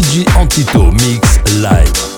DJ Antito Mix Live.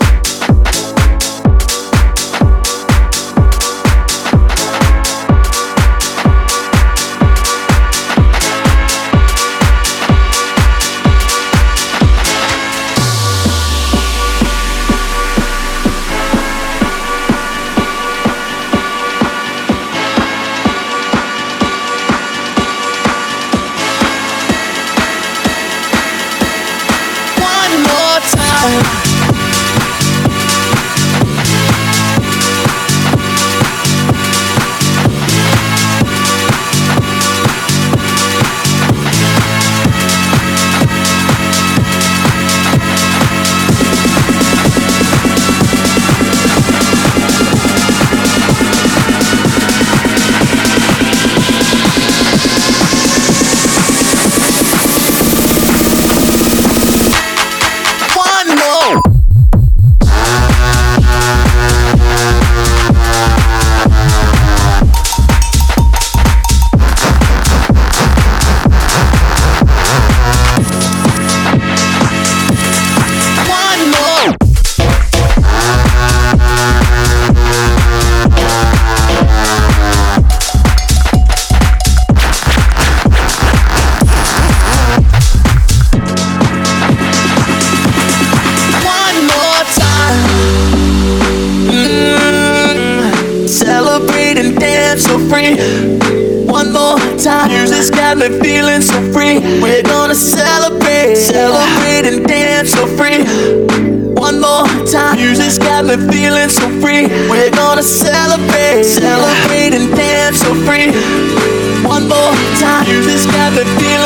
You Just got the feeling.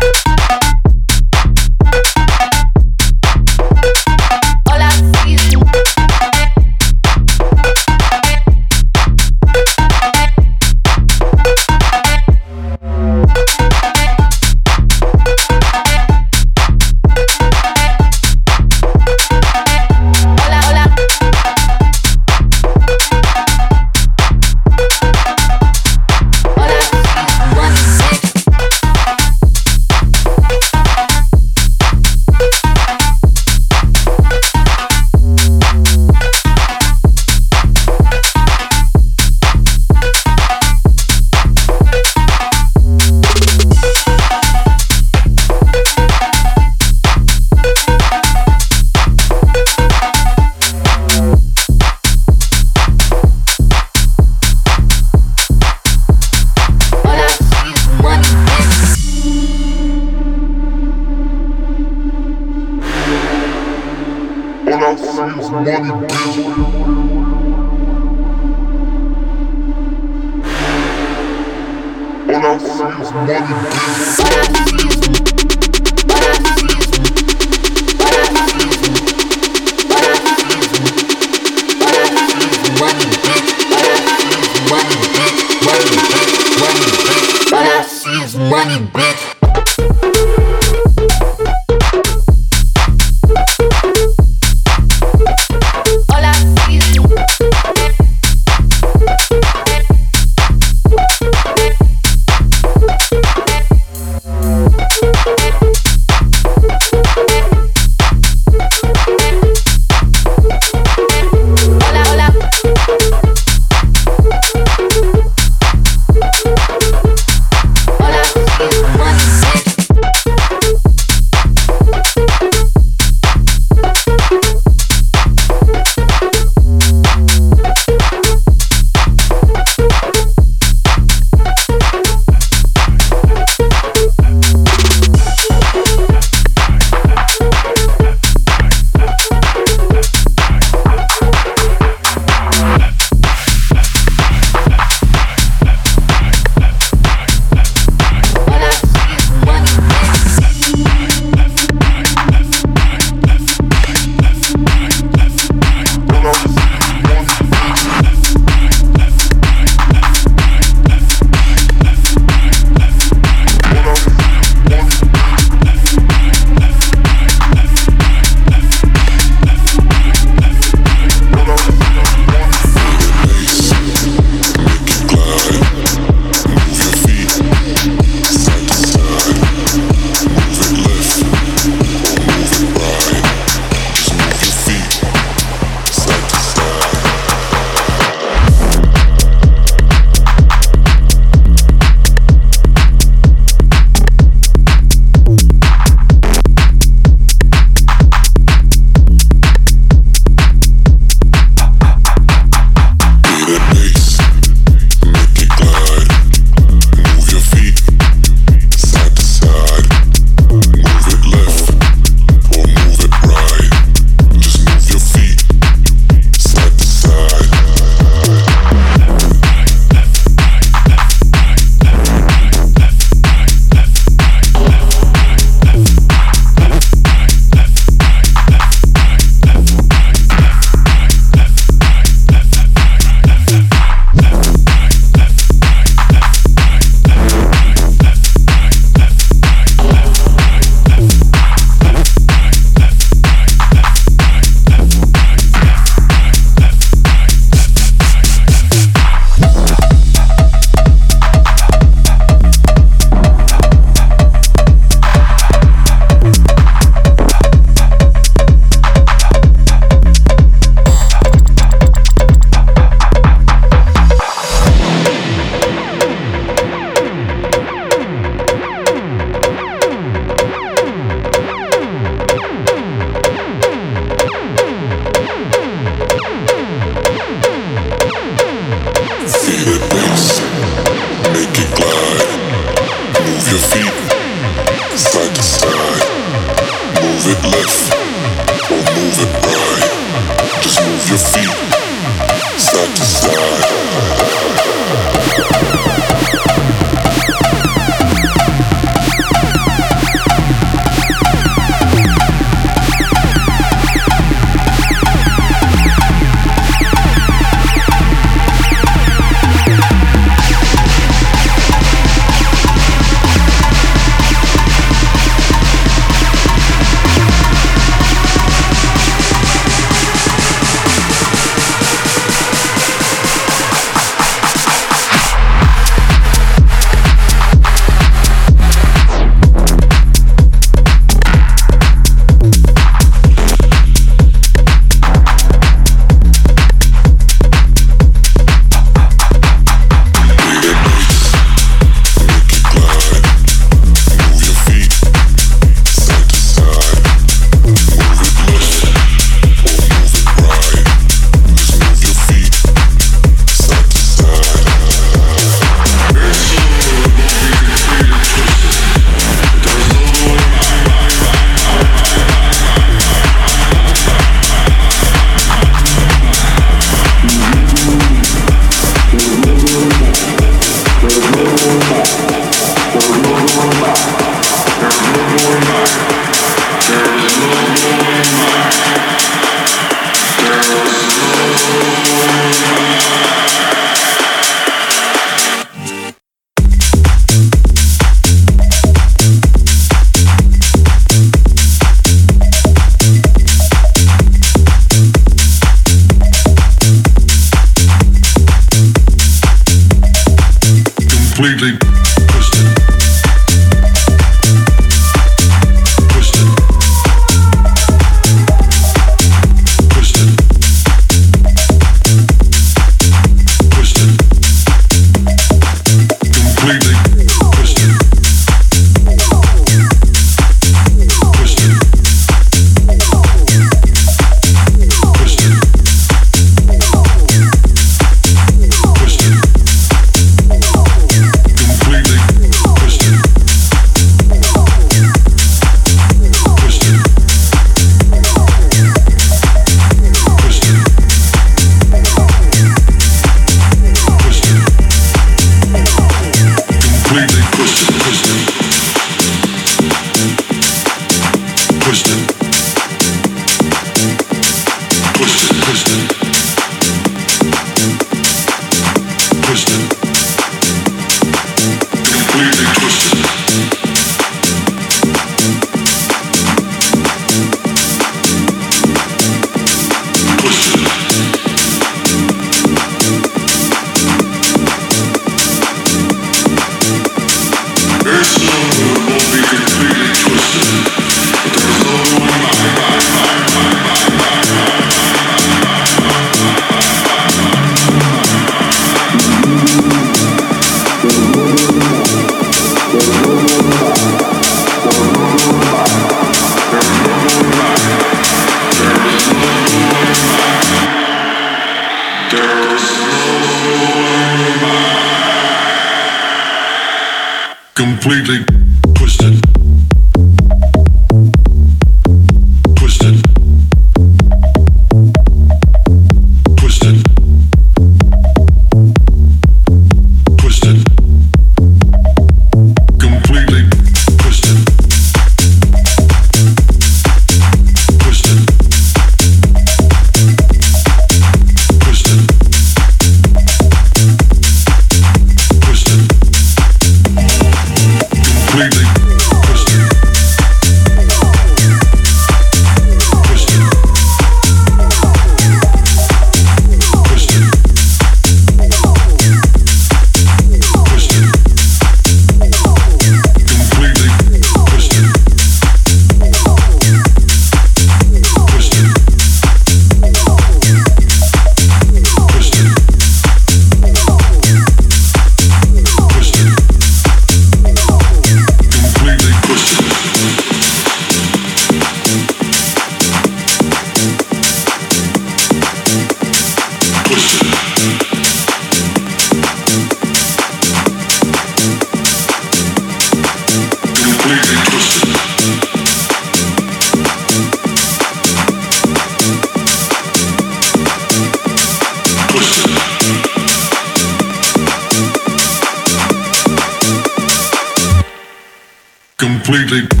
DJ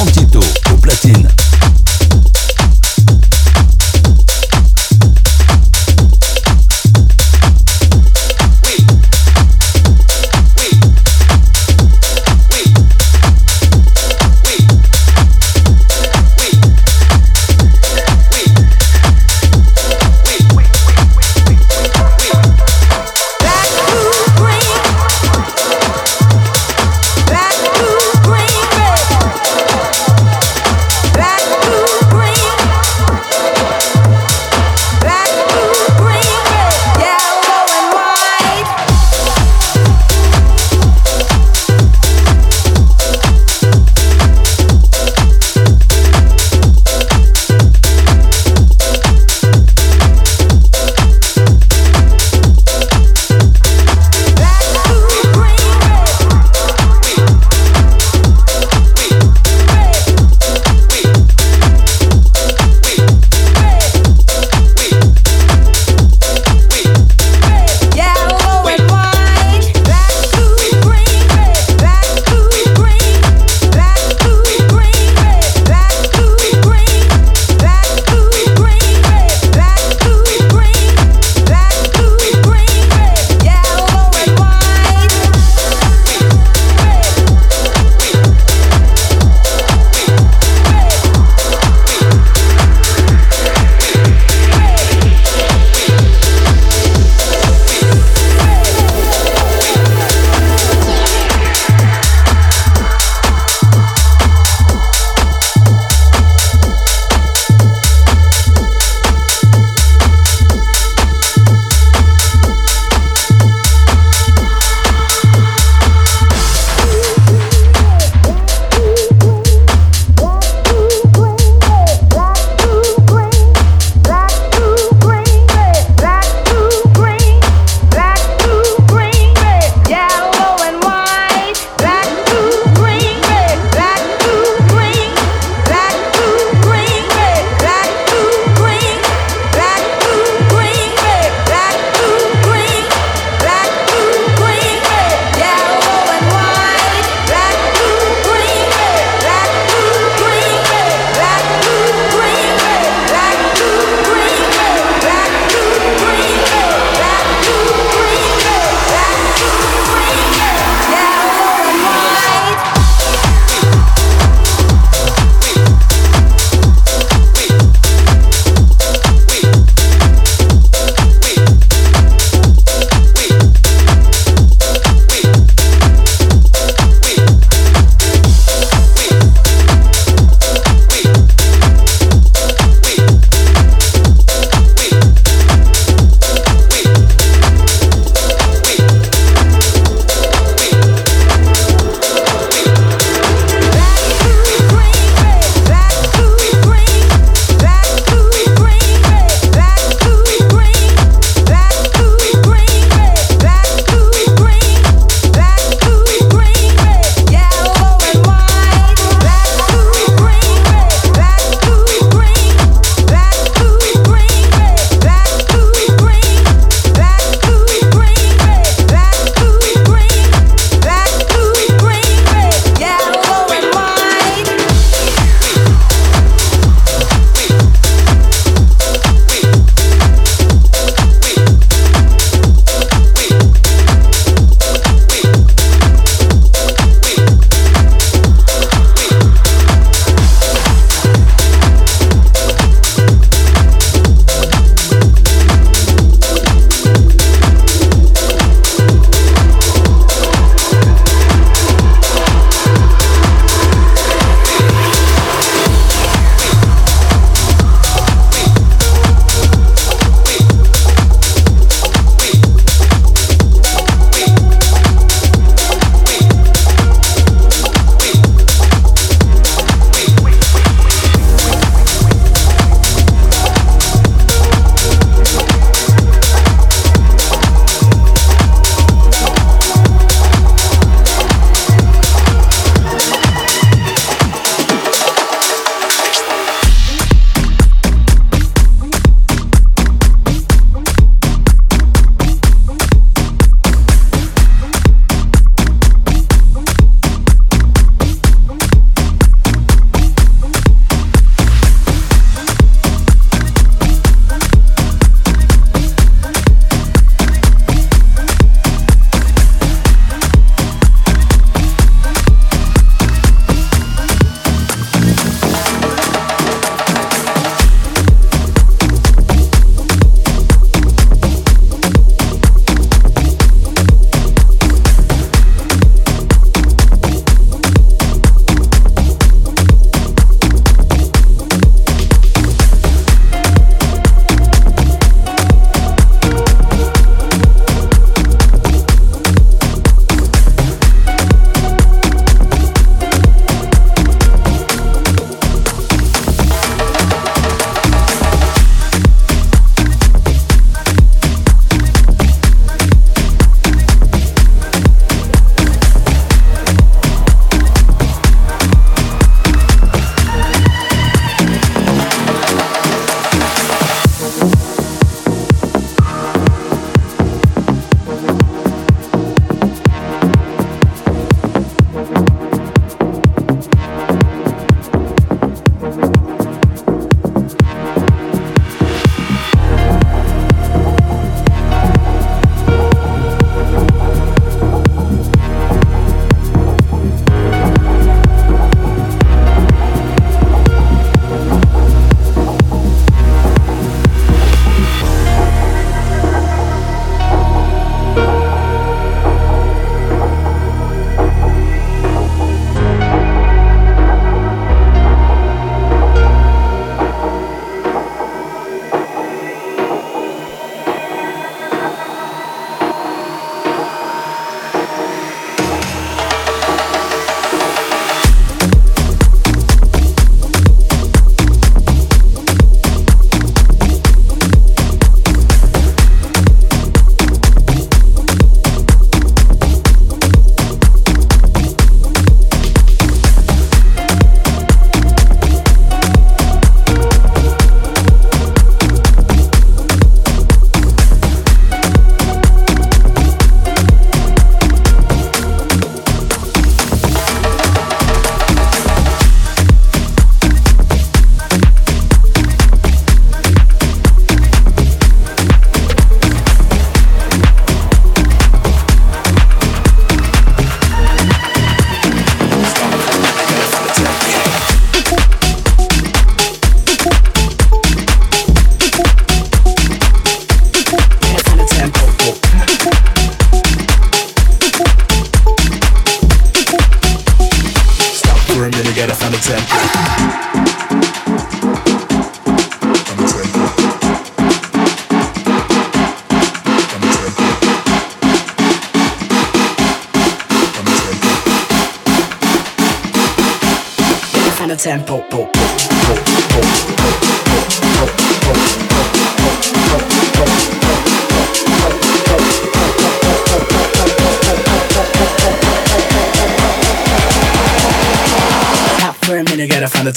Antito au platine.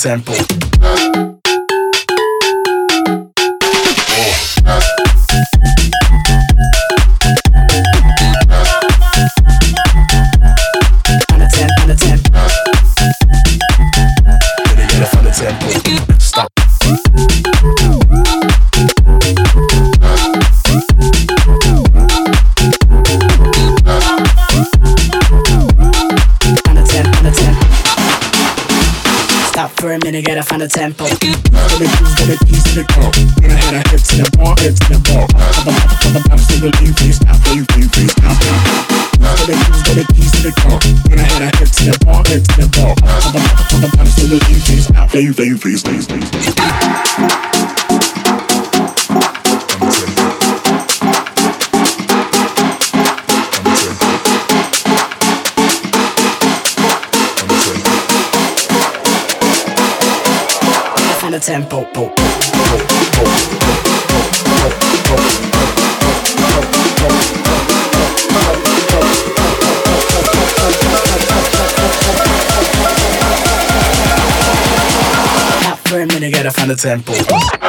example. face, face, face, face, face. Tempo, po, po. and the temple.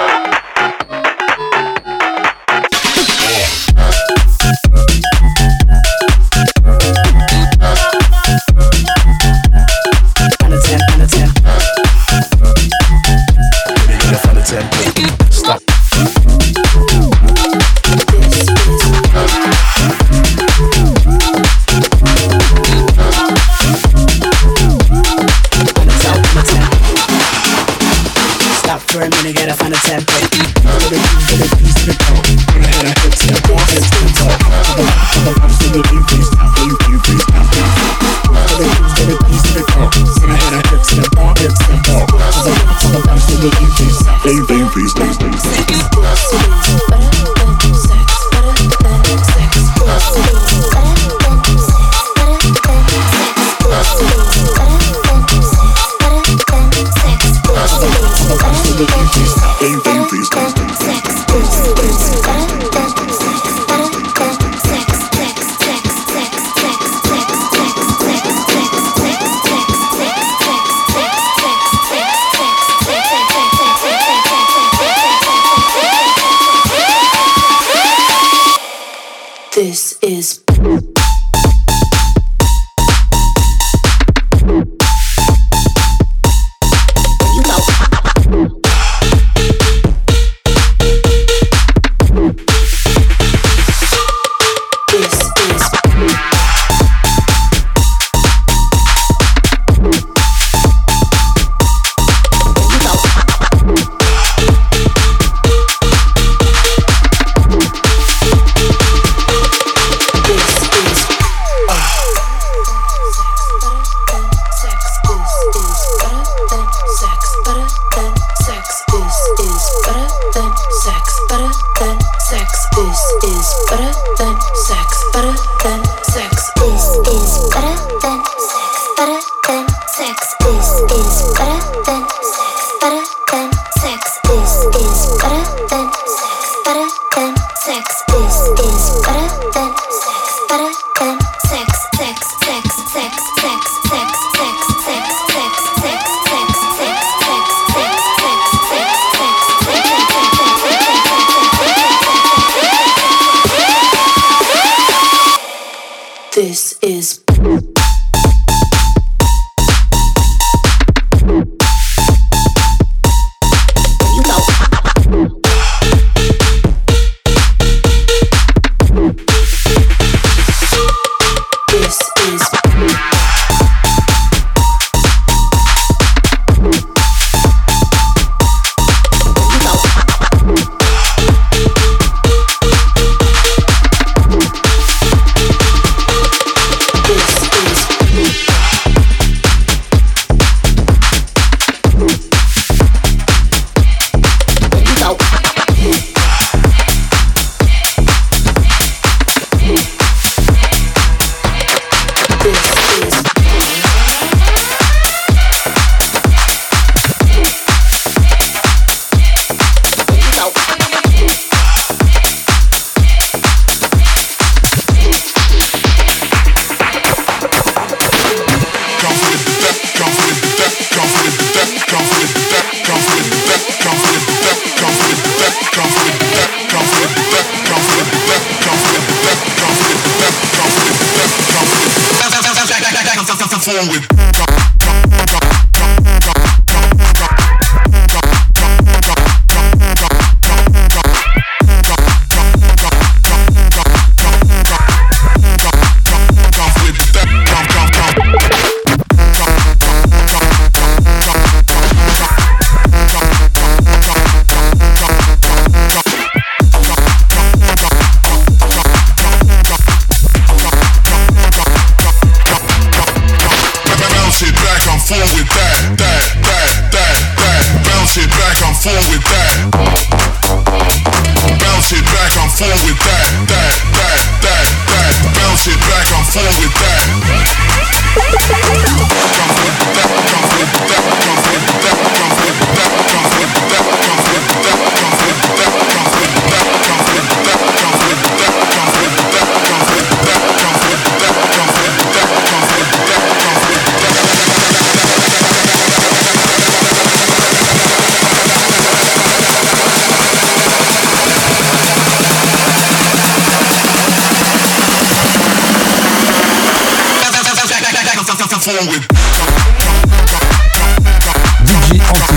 en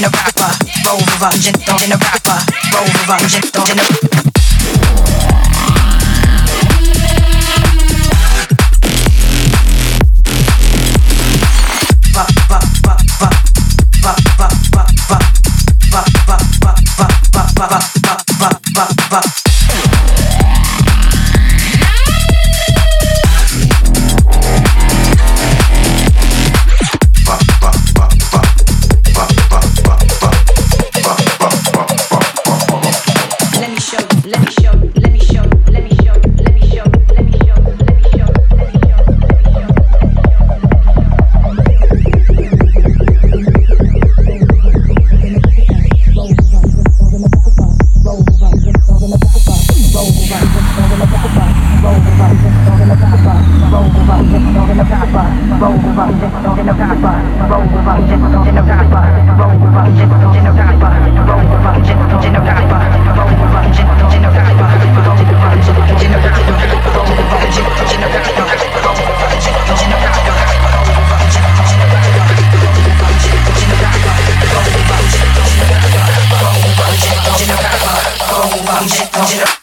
in a rapper, roll over, don't in a rapper, roll over, don't in a ジラ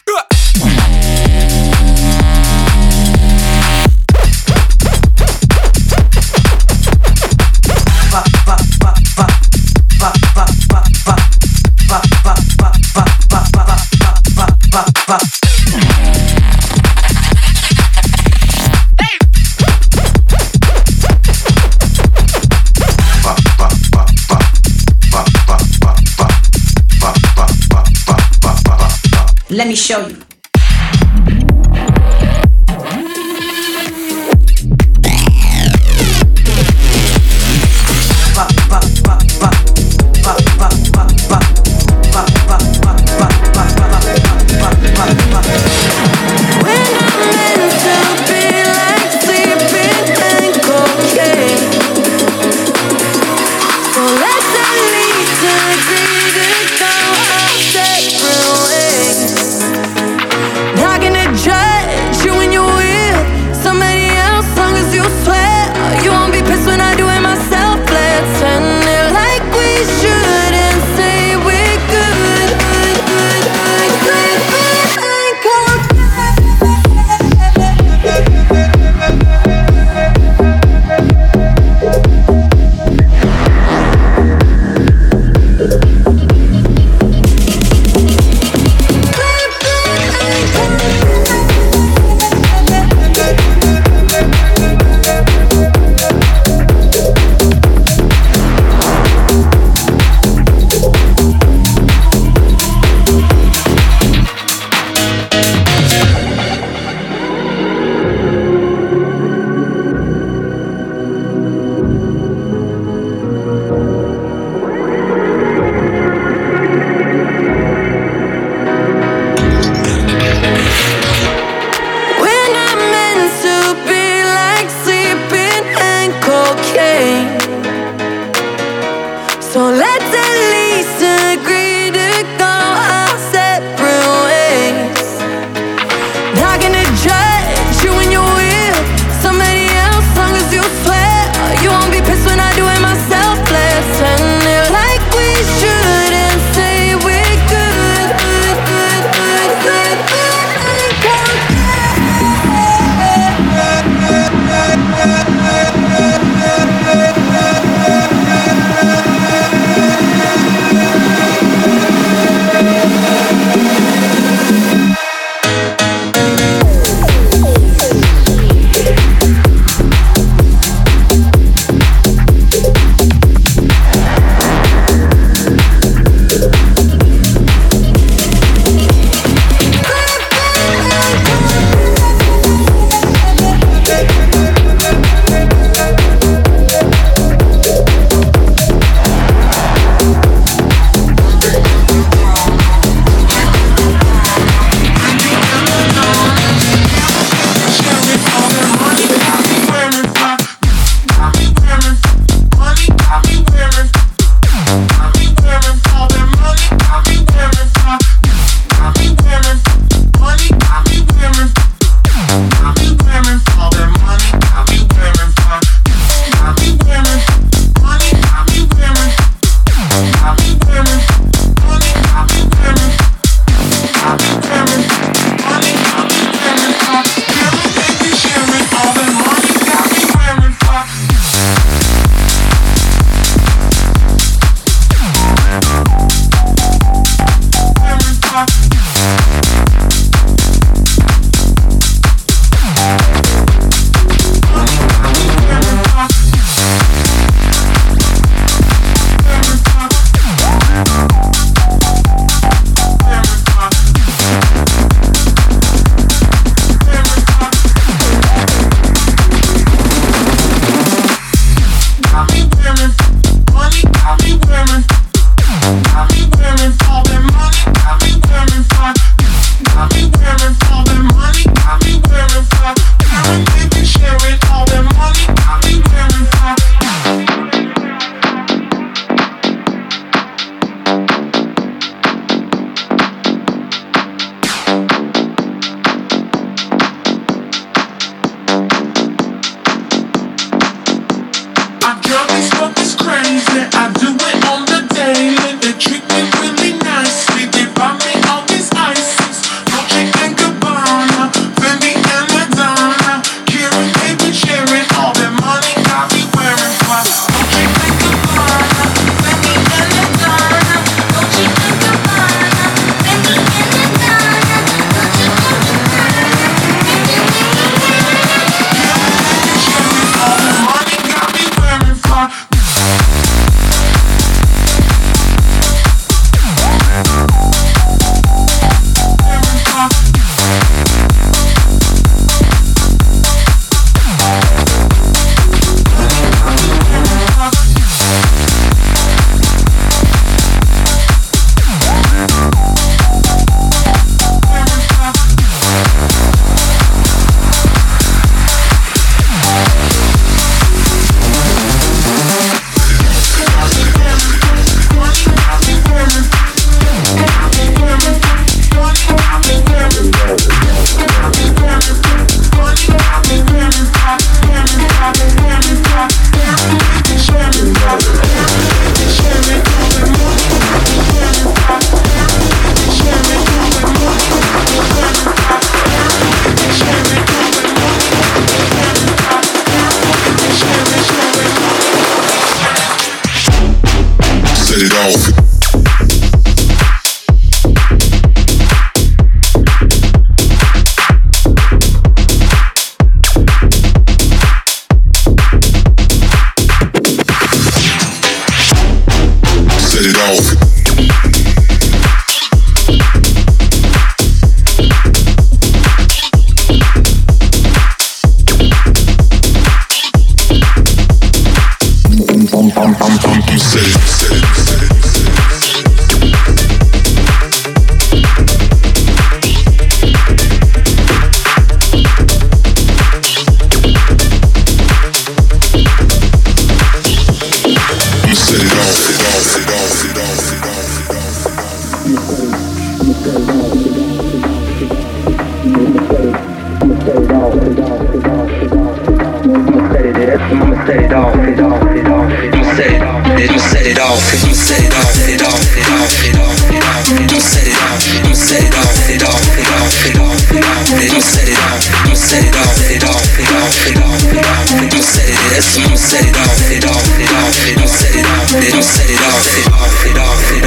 it off, it off, it off, it off, it off. I'ma set it off, I'ma set it off, it off, it off, it off, it off. Set it off, I'ma set it off, it off, it off, it off, it off. I'ma set it, that's set it off, it off, it off, it off, set it off, set it off, it off, it off, it off.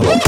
bubble.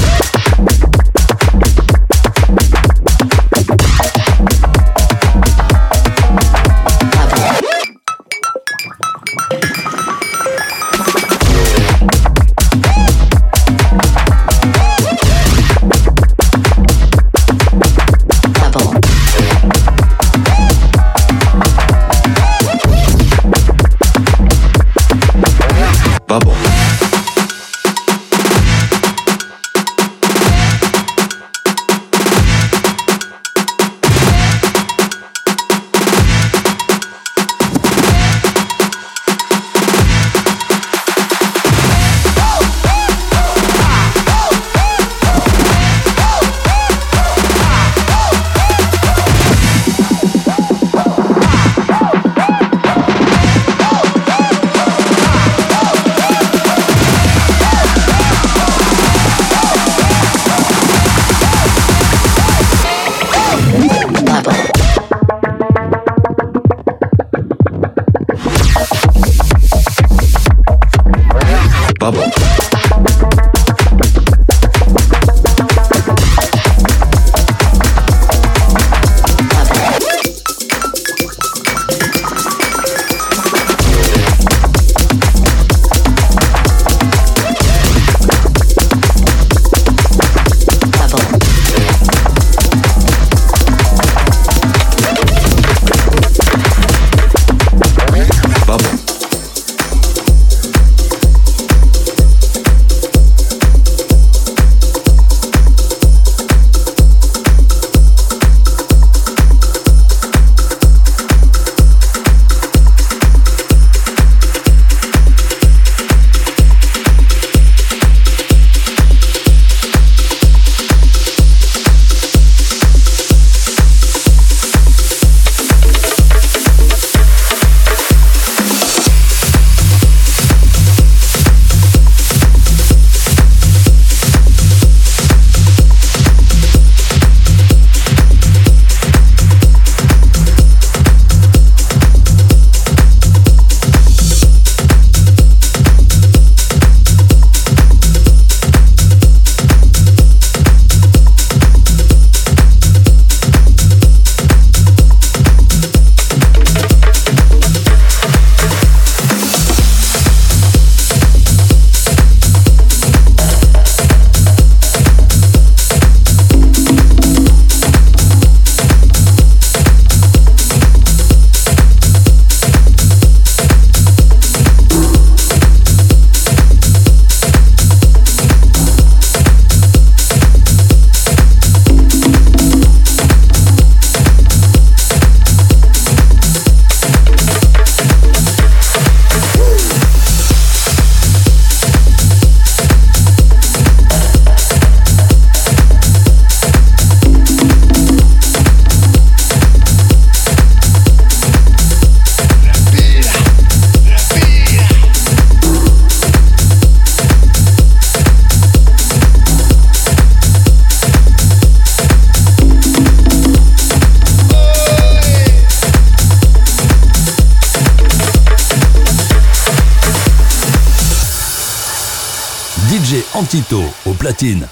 DJ Antito au platine.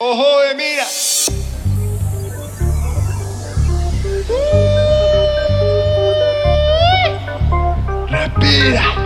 Ojo mira, mira que.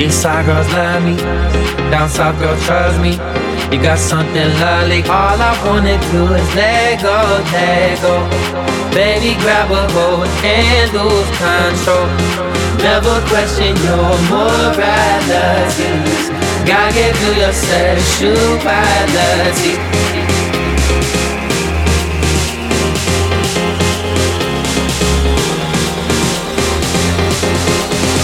Me. East side girls love me. Down south girls trust me. You got something lovely. All I wanna do is let go, let go. Baby, grab a hold and lose control. Never question your morality. Gotta get through your sexuality.